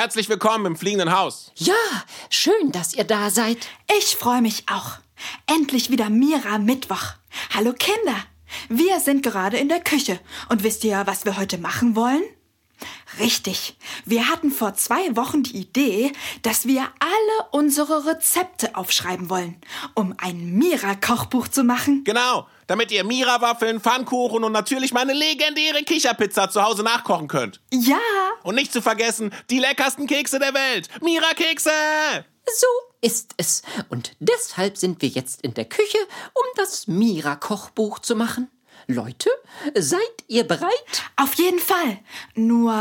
herzlich willkommen im fliegenden Haus. Ja, schön, dass ihr da seid. Ich freue mich auch. Endlich wieder Mira Mittwoch. Hallo Kinder. Wir sind gerade in der Küche. Und wisst ihr, was wir heute machen wollen? Richtig. Wir hatten vor zwei Wochen die Idee, dass wir alle unsere Rezepte aufschreiben wollen, um ein Mira-Kochbuch zu machen. Genau, damit ihr Mira-Waffeln, Pfannkuchen und natürlich meine legendäre Kicherpizza zu Hause nachkochen könnt. Ja. Und nicht zu vergessen, die leckersten Kekse der Welt. Mira-Kekse! So ist es. Und deshalb sind wir jetzt in der Küche, um das Mira-Kochbuch zu machen. Leute, seid ihr bereit? Auf jeden Fall. Nur,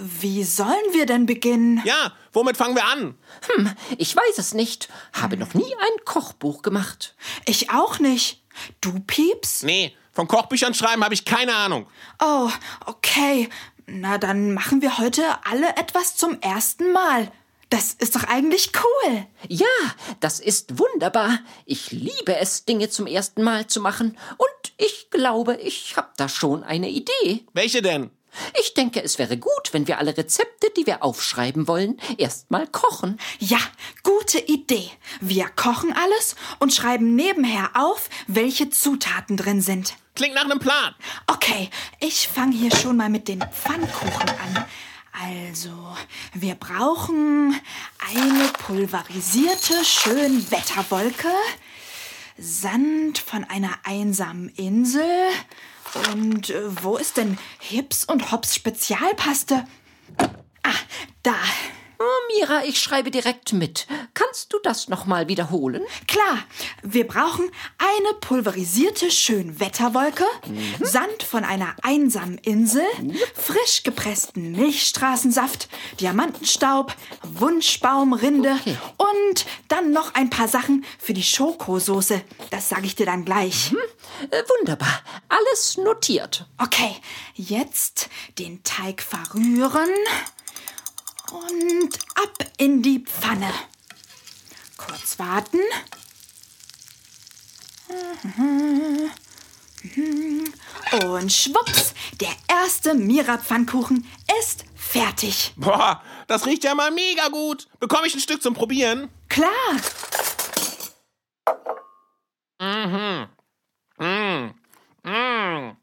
wie sollen wir denn beginnen? Ja, womit fangen wir an? Hm, ich weiß es nicht. Habe noch nie ein Kochbuch gemacht. Ich auch nicht. Du, Pieps? Nee, von Kochbüchern schreiben habe ich keine Ahnung. Oh, okay. Na, dann machen wir heute alle etwas zum ersten Mal. Das ist doch eigentlich cool. Ja, das ist wunderbar. Ich liebe es, Dinge zum ersten Mal zu machen. Und ich glaube, ich habe da schon eine Idee. Welche denn? Ich denke, es wäre gut, wenn wir alle Rezepte, die wir aufschreiben wollen, erstmal kochen. Ja, gute Idee. Wir kochen alles und schreiben nebenher auf, welche Zutaten drin sind. Klingt nach einem Plan. Okay, ich fange hier schon mal mit den Pfannkuchen an. Also, wir brauchen eine pulverisierte Schönwetterwolke, Sand von einer einsamen Insel und äh, wo ist denn Hips und Hops Spezialpaste? Ah, da. Oh, Mira, ich schreibe direkt mit. Kannst du das nochmal wiederholen? Klar, wir brauchen eine pulverisierte Schönwetterwolke, mhm. Sand von einer einsamen Insel, frisch gepressten Milchstraßensaft, Diamantenstaub, Wunschbaumrinde okay. und dann noch ein paar Sachen für die Schokosoße. Das sage ich dir dann gleich. Mhm. Äh, wunderbar. Alles notiert. Okay, jetzt den Teig verrühren. Und ab in die Pfanne. Kurz warten. Und schwupps, der erste Mira-Pfannkuchen ist fertig. Boah, das riecht ja mal mega gut. Bekomme ich ein Stück zum Probieren? Klar. Mhm. Mhm. Mhm.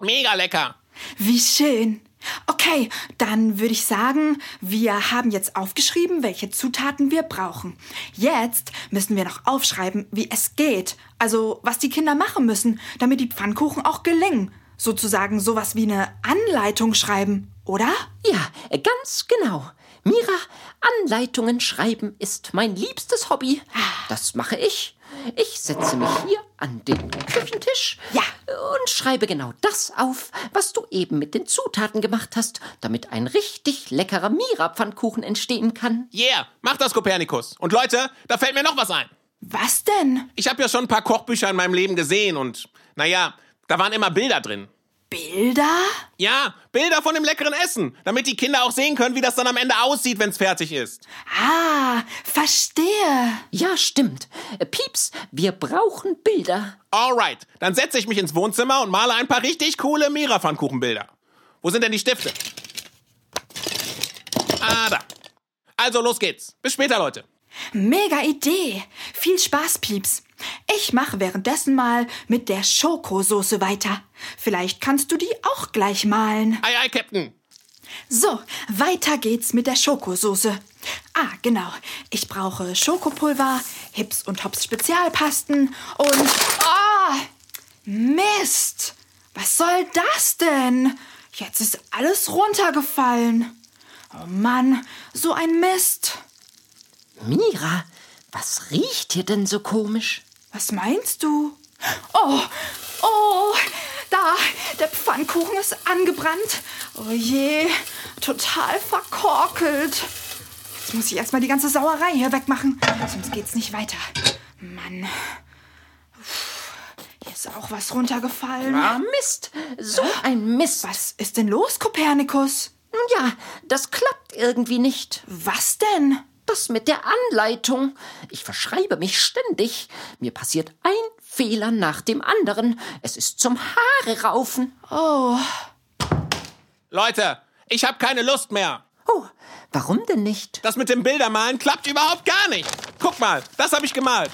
Mega lecker. Wie schön. Okay, dann würde ich sagen, wir haben jetzt aufgeschrieben, welche Zutaten wir brauchen. Jetzt müssen wir noch aufschreiben, wie es geht. Also, was die Kinder machen müssen, damit die Pfannkuchen auch gelingen. Sozusagen sowas wie eine Anleitung schreiben, oder? Ja, ganz genau. Mira, Anleitungen schreiben ist mein liebstes Hobby. Ah. Das mache ich. Ich setze mich hier an den Küchentisch ja. und schreibe genau das auf, was du eben mit den Zutaten gemacht hast, damit ein richtig leckerer Mira-Pfannkuchen entstehen kann. Yeah, mach das, Kopernikus. Und Leute, da fällt mir noch was ein. Was denn? Ich habe ja schon ein paar Kochbücher in meinem Leben gesehen und, naja, da waren immer Bilder drin. Bilder? Ja, Bilder von dem leckeren Essen, damit die Kinder auch sehen können, wie das dann am Ende aussieht, wenn es fertig ist. Ah, verstehe. Ja, stimmt. Äh, Pieps, wir brauchen Bilder. Alright, dann setze ich mich ins Wohnzimmer und male ein paar richtig coole Mira-Pfannkuchenbilder. Wo sind denn die Stifte? Ah, da. Also los geht's. Bis später, Leute. Mega Idee. Viel Spaß, Pieps. Ich mache währenddessen mal mit der Schokosoße weiter. Vielleicht kannst du die auch gleich malen. Ei, ei, Captain. So, weiter geht's mit der Schokosoße. Ah, genau. Ich brauche Schokopulver, Hips und Hops Spezialpasten und... Ah! Mist! Was soll das denn? Jetzt ist alles runtergefallen. Oh Mann, so ein Mist. Mira, was riecht hier denn so komisch? Was meinst du? Oh, oh, da, der Pfannkuchen ist angebrannt. Oh je, total verkorkelt. Jetzt muss ich erstmal die ganze Sauerei hier wegmachen, sonst geht's nicht weiter. Mann. Hier ist auch was runtergefallen. Ah, Mist. So ein Mist. Was ist denn los, Kopernikus? Nun ja, das klappt irgendwie nicht. Was denn? Das mit der Anleitung. Ich verschreibe mich ständig. Mir passiert ein Fehler nach dem anderen. Es ist zum Haare raufen. Oh, Leute, ich habe keine Lust mehr. Oh, warum denn nicht? Das mit dem Bildermalen klappt überhaupt gar nicht. Guck mal, das habe ich gemalt.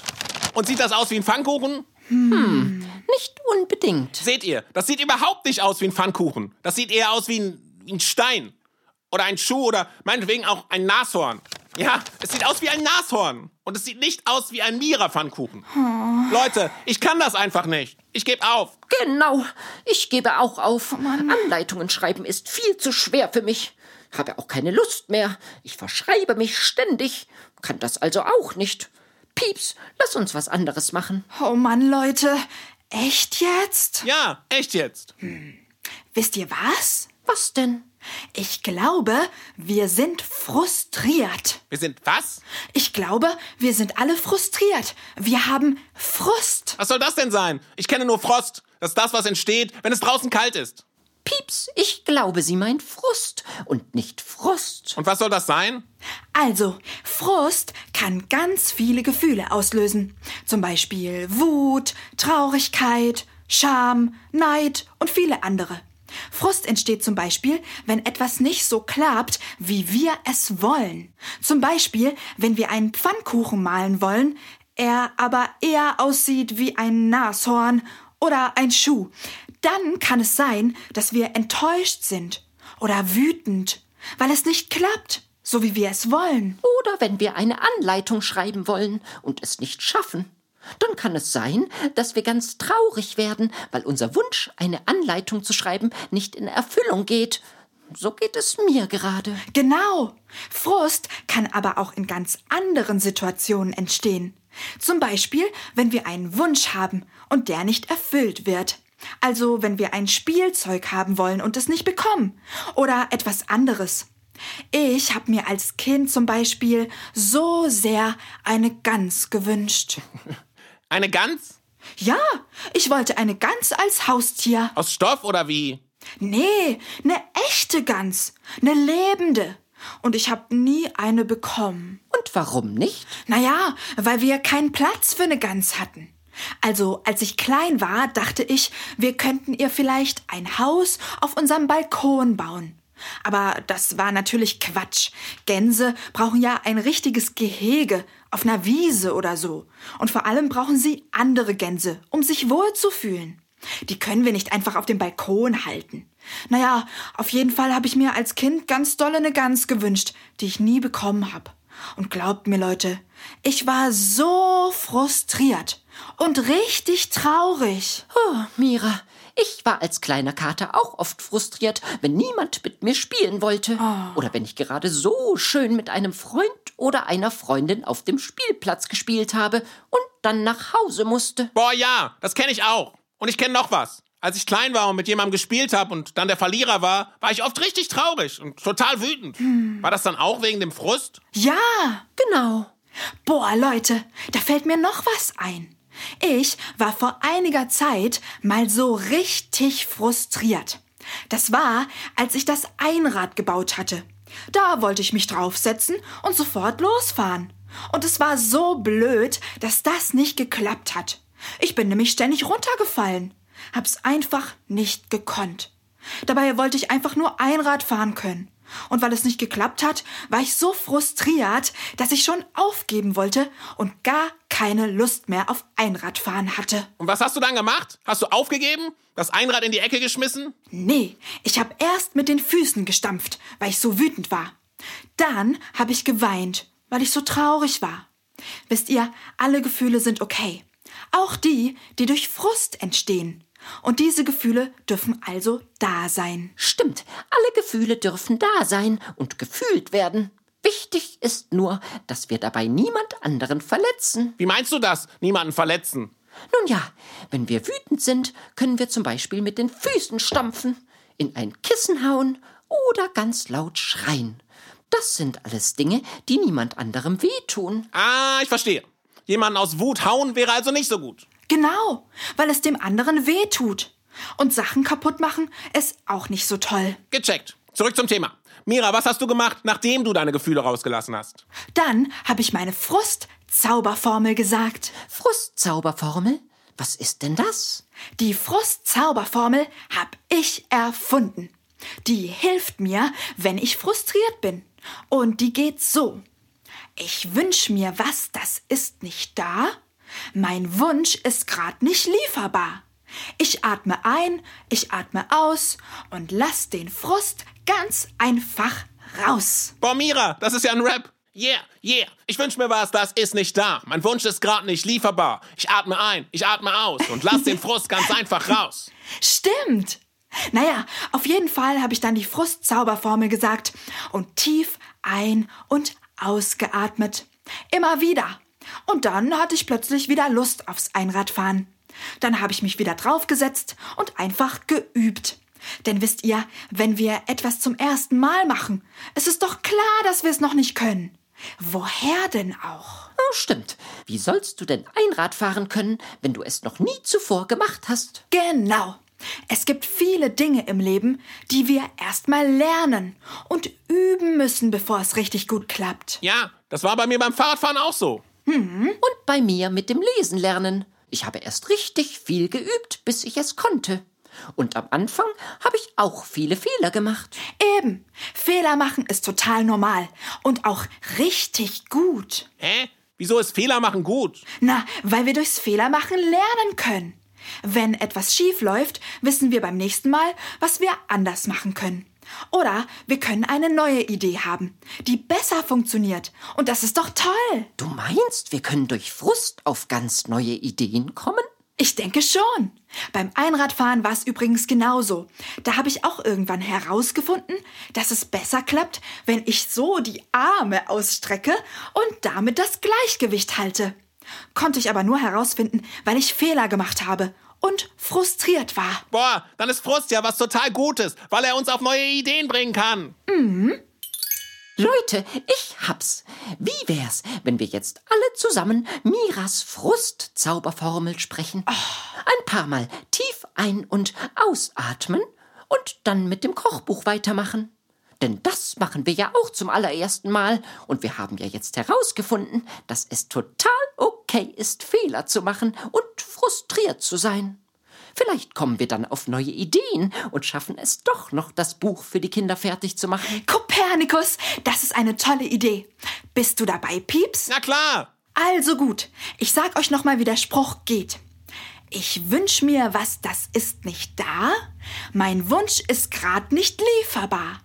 Und sieht das aus wie ein Pfannkuchen? Nicht unbedingt. Seht ihr, das sieht überhaupt nicht aus wie ein Pfannkuchen. Das sieht eher aus wie ein, wie ein Stein. Oder ein Schuh oder meinetwegen auch ein Nashorn. Ja, es sieht aus wie ein Nashorn. Und es sieht nicht aus wie ein Mira-Pfannkuchen. Leute, ich kann das einfach nicht. Ich gebe auf. Genau. Ich gebe auch auf. Anleitungen schreiben ist viel zu schwer für mich. Habe auch keine Lust mehr. Ich verschreibe mich ständig. Kann das also auch nicht. Pieps, lass uns was anderes machen. oh Mann, Leute. Echt jetzt? Ja, echt jetzt. Wisst ihr was? Was denn? Ich glaube, wir sind frustriert. Wir sind was? Ich glaube, wir sind alle frustriert. Wir haben Frust. Was soll das denn sein? Ich kenne nur Frost. Das ist das, was entsteht, wenn es draußen kalt ist. Pieps, ich glaube, sie meint Frust und nicht Frost. Und was soll das sein? Also, Frust kann ganz viele Gefühle auslösen. Zum Beispiel Wut, Traurigkeit, Scham, Neid und viele andere. Frust entsteht zum Beispiel, wenn etwas nicht so klappt, wie wir es wollen. Zum Beispiel, wenn wir einen Pfannkuchen malen wollen, er aber eher aussieht wie ein Nashorn oder ein Schuh. Dann kann es sein, dass wir enttäuscht sind oder wütend, weil es nicht klappt, so wie wir es wollen. Oder wenn wir eine Anleitung schreiben wollen und es nicht schaffen. Dann kann es sein, dass wir ganz traurig werden, weil unser Wunsch, eine Anleitung zu schreiben, nicht in Erfüllung geht. So geht es mir gerade. Genau. Frust kann aber auch in ganz anderen Situationen entstehen. Zum Beispiel, wenn wir einen Wunsch haben und der nicht erfüllt wird. Also, wenn wir ein Spielzeug haben wollen und es nicht bekommen. Oder etwas anderes. Ich habe mir als Kind zum Beispiel so sehr eine Gans gewünscht. Eine Gans? Ja, ich wollte eine Gans als Haustier. Aus Stoff oder wie? Nee, eine echte Gans. Eine lebende. Und ich habe nie eine bekommen. Und warum nicht? Naja, weil wir keinen Platz für eine Gans hatten. Also, als ich klein war, dachte ich, wir könnten ihr vielleicht ein Haus auf unserem Balkon bauen. Aber das war natürlich Quatsch. Gänse brauchen ja ein richtiges Gehege auf einer Wiese oder so. Und vor allem brauchen sie andere Gänse, um sich wohlzufühlen. Die können wir nicht einfach auf dem Balkon halten. Naja, auf jeden Fall habe ich mir als Kind ganz dolle eine Gans gewünscht, die ich nie bekommen habe. Und glaubt mir, Leute, ich war so frustriert und richtig traurig. Oh, Mira, ich war als kleiner Kater auch oft frustriert, wenn niemand mit mir spielen wollte. Oder wenn ich gerade so schön mit einem Freund oder einer Freundin auf dem Spielplatz gespielt habe und dann nach Hause musste. Boah, ja, das kenne ich auch. Und ich kenne noch was. Als ich klein war und mit jemandem gespielt habe und dann der Verlierer war, war ich oft richtig traurig und total wütend. War das dann auch wegen dem Frust? Ja, Genau. Boah, Leute, da fällt mir noch was ein. Ich war vor einiger Zeit mal so richtig frustriert. Das war, als ich das Einrad gebaut hatte. Da wollte ich mich draufsetzen und sofort losfahren. Und es war so blöd, dass das nicht geklappt hat. Ich bin nämlich ständig runtergefallen. Hab's einfach nicht gekonnt. Dabei wollte ich einfach nur Einrad fahren können. Und weil es nicht geklappt hat, war ich so frustriert, dass ich schon aufgeben wollte und gar keine Lust mehr auf Einradfahren hatte. Und was hast du dann gemacht? Hast du aufgegeben? Das Einrad in die Ecke geschmissen? Nee, ich habe erst mit den Füßen gestampft, weil ich so wütend war. Dann habe ich geweint, weil ich so traurig war. Wisst ihr, alle Gefühle sind okay. Auch die, die durch Frust entstehen. Und diese Gefühle dürfen also da sein. Stimmt, alle Gefühle dürfen da sein und gefühlt werden. Wichtig ist nur, dass wir dabei niemand anderen verletzen. Wie meinst du das? Niemanden verletzen. Nun ja, wenn wir wütend sind, können wir zum Beispiel mit den Füßen stampfen, in ein Kissen hauen oder ganz laut schreien. Das sind alles Dinge, die niemand anderem wehtun. Ah, ich verstehe. Jemanden aus Wut hauen wäre also nicht so gut. Genau, weil es dem anderen weh tut. Und Sachen kaputt machen ist auch nicht so toll. Gecheckt. Zurück zum Thema. Mira, was hast du gemacht, nachdem du deine Gefühle rausgelassen hast? Dann habe ich meine Frust-Zauberformel gesagt. Frustzauberformel? Was ist denn das? Die Frust-Zauberformel habe ich erfunden. Die hilft mir, wenn ich frustriert bin. Und die geht so. Ich wünsch mir was, das ist nicht da. Mein Wunsch ist grad nicht lieferbar. Ich atme ein, ich atme aus und lass den Frust ganz einfach raus. Boah, Mira, das ist ja ein Rap. Yeah, yeah. Ich wünsch mir was, das ist nicht da. Mein Wunsch ist gerade nicht lieferbar. Ich atme ein, ich atme aus und lass den Frust ganz einfach raus. Stimmt. Naja, auf jeden Fall habe ich dann die Frustzauberformel gesagt und tief ein- und ausgeatmet. Immer wieder. Und dann hatte ich plötzlich wieder Lust aufs Einradfahren. Dann habe ich mich wieder draufgesetzt und einfach geübt. Denn wisst ihr, wenn wir etwas zum ersten Mal machen, es ist doch klar, dass wir es noch nicht können. Woher denn auch? Oh, stimmt. Wie sollst du denn Einrad fahren können, wenn du es noch nie zuvor gemacht hast? Genau. Es gibt viele Dinge im Leben, die wir erstmal lernen und üben müssen, bevor es richtig gut klappt. Ja, das war bei mir beim Fahrradfahren auch so. Und bei mir mit dem Lesen lernen. Ich habe erst richtig viel geübt, bis ich es konnte. Und am Anfang habe ich auch viele Fehler gemacht. Eben. Fehler machen ist total normal und auch richtig gut. Hä? Wieso ist Fehler machen gut? Na, weil wir durchs Fehlermachen lernen können. Wenn etwas schief läuft, wissen wir beim nächsten Mal, was wir anders machen können. Oder wir können eine neue Idee haben, die besser funktioniert. Und das ist doch toll. Du meinst, wir können durch Frust auf ganz neue Ideen kommen? Ich denke schon. Beim Einradfahren war es übrigens genauso. Da habe ich auch irgendwann herausgefunden, dass es besser klappt, wenn ich so die Arme ausstrecke und damit das Gleichgewicht halte. Konnte ich aber nur herausfinden, weil ich Fehler gemacht habe und frustriert war. Boah, dann ist Frust ja was total Gutes, weil er uns auf neue Ideen bringen kann. Leute, ich hab's. Wie wär's, wenn wir jetzt alle zusammen Miras Frustzauberformel sprechen? Ein paar Mal tief ein- und ausatmen und dann mit dem Kochbuch weitermachen. Denn das machen wir ja auch zum allerersten Mal und wir haben ja jetzt herausgefunden, dass es total okay ist, Fehler zu machen und frustriert zu sein. Vielleicht kommen wir dann auf neue Ideen und schaffen es doch noch, das Buch für die Kinder fertig zu machen. Kopernikus, das ist eine tolle Idee. Bist du dabei, Pieps? Na klar. Also gut, ich sag euch nochmal, wie der Spruch geht. Ich wünsch mir was, das ist nicht da. Mein Wunsch ist grad nicht lieferbar.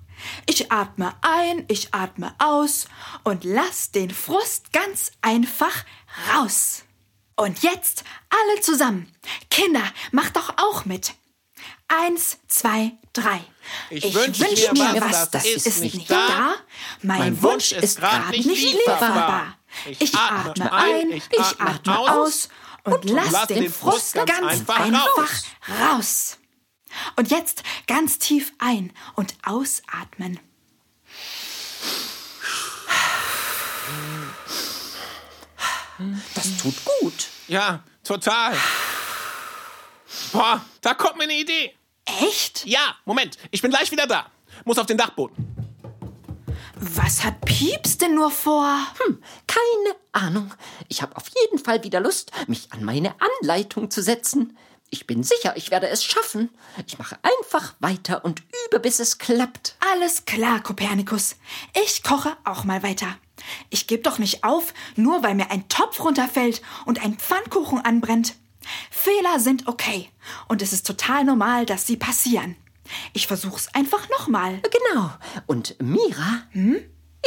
Ich atme ein, ich atme aus und lass den Frust ganz einfach raus. Und jetzt alle zusammen. Kinder, macht doch auch mit. Eins, zwei, drei. Ich wünsch mir was, das ist nicht da. Mein, Wunsch ist grad nicht lieferbar. Ich atme ein, ich atme aus und lass den Frust ganz einfach raus. Und jetzt ganz tief ein und ausatmen. Das tut gut. Ja, total. Boah, da kommt mir eine Idee. Echt? Ja, Moment, ich bin gleich wieder da. Muss auf den Dachboden. Was hat Pieps denn nur vor? Hm, keine Ahnung. Ich habe auf jeden Fall wieder Lust, mich an meine Anleitung zu setzen. Ich bin sicher, ich werde es schaffen. Ich mache einfach weiter und übe, bis es klappt. Alles klar, Kopernikus. Ich koche auch mal weiter. Ich gebe doch nicht auf, nur weil mir ein Topf runterfällt und ein Pfannkuchen anbrennt. Fehler sind okay. Und es ist total normal, dass sie passieren. Ich versuch's einfach nochmal. Genau. Und Mira?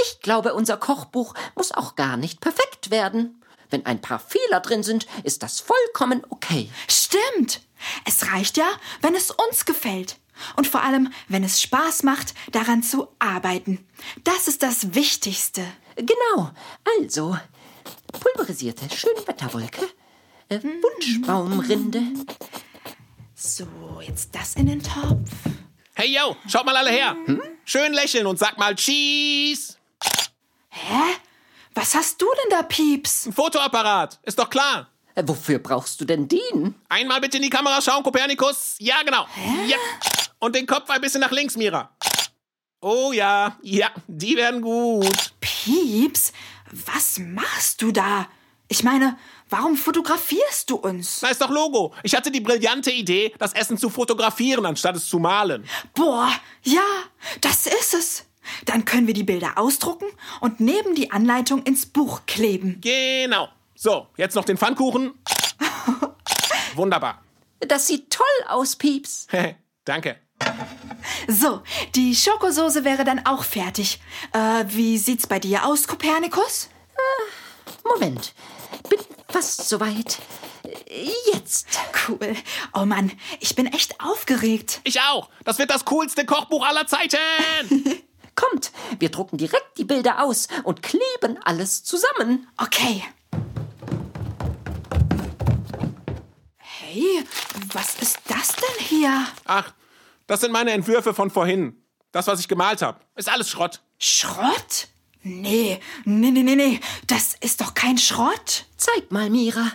Ich glaube, unser Kochbuch muss auch gar nicht perfekt werden. Wenn ein paar Fehler drin sind, ist das vollkommen okay. Stimmt. Es reicht ja, wenn es uns gefällt. Und vor allem, wenn es Spaß macht, daran zu arbeiten. Das ist das Wichtigste. Genau. Also, pulverisierte Schönwetterwolke, äh, Wunschbaumrinde. So, jetzt das in den Topf. Hey yo, schaut mal alle her. Schön lächeln und sag mal Cheese. Hä? Was hast du denn da, Pieps? Ein Fotoapparat, ist doch klar. Äh, Wofür brauchst du denn den? Einmal bitte in die Kamera schauen, Kopernikus. Ja, genau. Ja. Und den Kopf ein bisschen nach links, Mira. Oh ja, ja, die werden gut. Pieps, was machst du da? Ich meine, warum fotografierst du uns? Na, ist doch Logo. Ich hatte die brillante Idee, das Essen zu fotografieren, anstatt es zu malen. Boah, ja, das ist es. Dann können wir die Bilder ausdrucken und neben die Anleitung ins Buch kleben. Genau. So, jetzt noch den Pfannkuchen. Wunderbar. Das sieht toll aus, Pieps. Danke. So, die Schokosoße wäre dann auch fertig. Äh, wie sieht's bei dir aus, Kopernikus? Moment. Bin fast soweit. Jetzt. Cool. Oh Mann, ich bin echt aufgeregt. Ich auch. Das wird das coolste Kochbuch aller Zeiten. Kommt, wir drucken direkt die Bilder aus und kleben alles zusammen. Okay. Hey, was ist das denn hier? Ach, das sind meine Entwürfe von vorhin. Das, was ich gemalt habe. Ist alles Schrott. Schrott? Nee, nee, nee, nee, nee. Das ist doch kein Schrott. Zeig mal, Mira.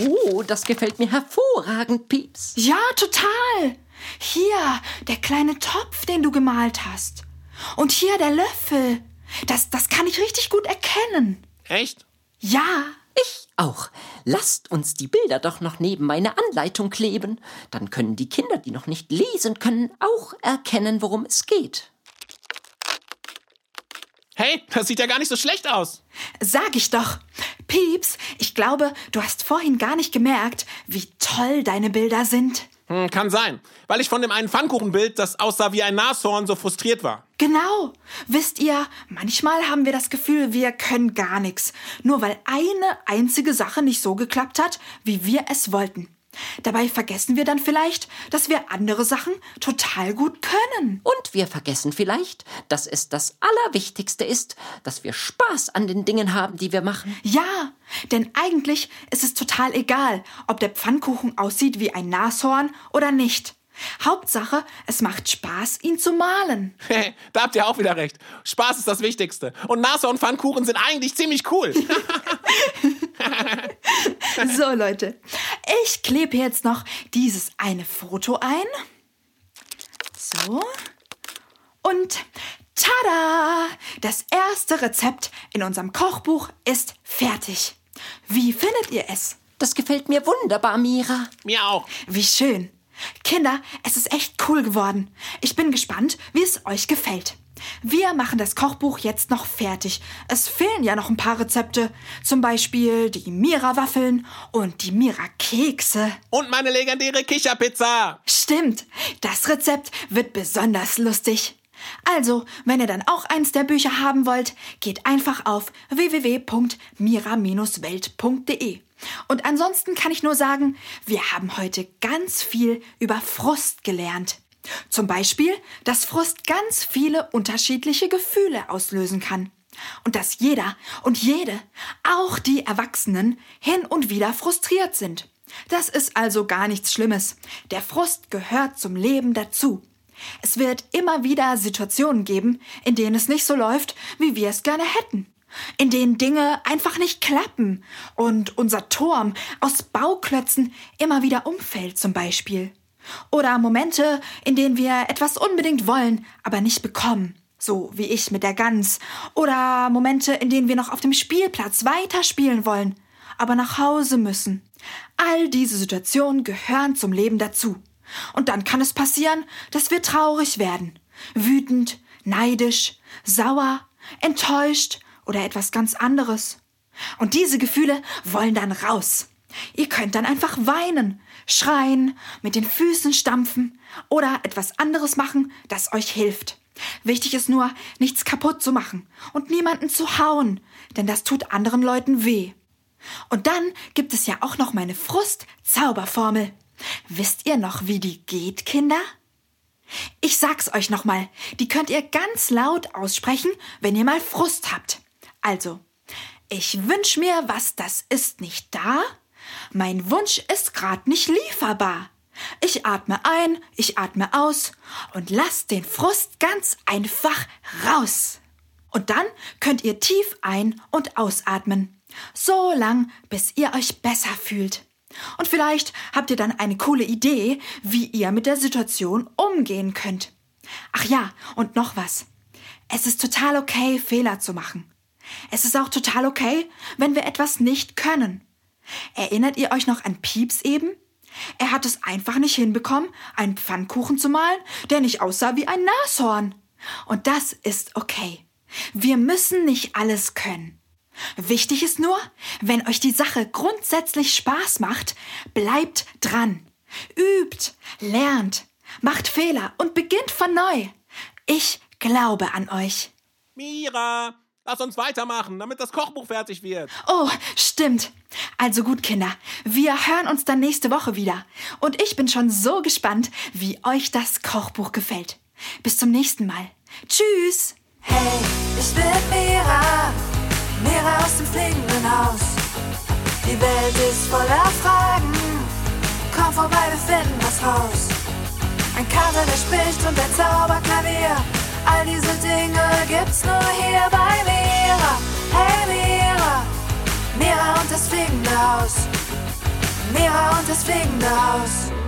Oh, das gefällt mir hervorragend, Pieps. Ja, total. Hier, der kleine Topf, den du gemalt hast. Und hier der Löffel. Das, das kann ich richtig gut erkennen. Echt? Ja. Ich auch. Lasst uns die Bilder doch noch neben meine Anleitung kleben. Dann können die Kinder, die noch nicht lesen können, auch erkennen, worum es geht. Hey, das sieht ja gar nicht so schlecht aus. Sag ich doch. Pieps, ich glaube, du hast vorhin gar nicht gemerkt, wie toll deine Bilder sind. Hm, kann sein. Weil ich von dem einen Pfannkuchenbild, das aussah wie ein Nashorn, so frustriert war. Genau. Wisst ihr, manchmal haben wir das Gefühl, wir können gar nichts. Nur weil eine einzige Sache nicht so geklappt hat, wie wir es wollten. Dabei vergessen wir dann vielleicht, dass wir andere Sachen total gut können. Und wir vergessen vielleicht, dass es das Allerwichtigste ist, dass wir Spaß an den Dingen haben, die wir machen. Ja, denn eigentlich ist es total egal, ob der Pfannkuchen aussieht wie ein Nashorn oder nicht. Hauptsache, es macht Spaß, ihn zu malen. da habt ihr auch wieder recht. Spaß ist das Wichtigste. Und Nashorn Pfannkuchen sind eigentlich ziemlich cool. so, Leute. Ich klebe jetzt noch dieses eine Foto ein. So. Und tada! Das erste Rezept in unserem Kochbuch ist fertig. Wie findet ihr es? Das gefällt mir wunderbar, Mira. Mir auch. Wie schön. Kinder, es ist echt cool geworden. Ich bin gespannt, wie es euch gefällt. Wir machen das Kochbuch jetzt noch fertig. Es fehlen ja noch ein paar Rezepte. Zum Beispiel die Mira-Waffeln und die Mira-Kekse. Und meine legendäre Kicherpizza. Stimmt, das Rezept wird besonders lustig. Also, wenn ihr dann auch eins der Bücher haben wollt, geht einfach auf www.mira-welt.de. Und ansonsten kann ich nur sagen, wir haben heute ganz viel über Frust gelernt. Zum Beispiel, dass Frust ganz viele unterschiedliche Gefühle auslösen kann. Und dass jeder und jede, auch die Erwachsenen, hin und wieder frustriert sind. Das ist also gar nichts Schlimmes. Der Frust gehört zum Leben dazu. Es wird immer wieder Situationen geben, in denen es nicht so läuft, wie wir es gerne hätten. In denen Dinge einfach nicht klappen und unser Turm aus Bauklötzen immer wieder umfällt zum Beispiel. Oder Momente, in denen wir etwas unbedingt wollen, aber nicht bekommen. So wie ich mit der Gans. Oder Momente, in denen wir noch auf dem Spielplatz weiterspielen wollen, aber nach Hause müssen. All diese Situationen gehören zum Leben dazu. Und dann kann es passieren, dass wir traurig werden. Wütend, neidisch, sauer, enttäuscht oder etwas ganz anderes. Und diese Gefühle wollen dann raus. Ihr könnt dann einfach weinen, schreien, mit den Füßen stampfen oder etwas anderes machen, das euch hilft. Wichtig ist nur, nichts kaputt zu machen und niemanden zu hauen, denn das tut anderen Leuten weh. Und dann gibt es ja auch noch meine Frust-Zauberformel. Wisst ihr noch, wie die geht, Kinder? Ich sag's euch nochmal, die könnt ihr ganz laut aussprechen, wenn ihr mal Frust habt. Also, ich wünsch mir, was das ist nicht da. Mein Wunsch ist grad nicht lieferbar. Ich atme ein, ich atme aus und lass den Frust ganz einfach raus. Und dann könnt ihr tief ein- und ausatmen. So lang, bis ihr euch besser fühlt. Und vielleicht habt ihr dann eine coole Idee, wie ihr mit der Situation umgehen könnt. Ach ja, und noch was. Es ist total okay, Fehler zu machen. Es ist auch total okay, wenn wir etwas nicht können. Erinnert ihr euch noch an Pieps eben? Er hat es einfach nicht hinbekommen, einen Pfannkuchen zu malen, der nicht aussah wie ein Nashorn. Und das ist okay. Wir müssen nicht alles können. Wichtig ist nur, wenn euch die Sache grundsätzlich Spaß macht, bleibt dran. Übt, lernt, macht Fehler und beginnt von neu. Ich glaube an euch. Mira, lass uns weitermachen, damit das Kochbuch fertig wird. Oh, stimmt. Also gut, Kinder, wir hören uns dann nächste Woche wieder. Und ich bin schon so gespannt, wie euch das Kochbuch gefällt. Bis zum nächsten Mal. Tschüss. Hey, ich bin Mira, Mira aus dem fliegenden Haus. Die Welt ist voller Fragen, komm vorbei, wir finden was raus. Ein Kater, der spricht und ein Zauberklavier, all diese Dinge gibt's nur hier bei Mira. Hey Mira, Mira und das fliegende Haus, Mira und das fliegende Haus.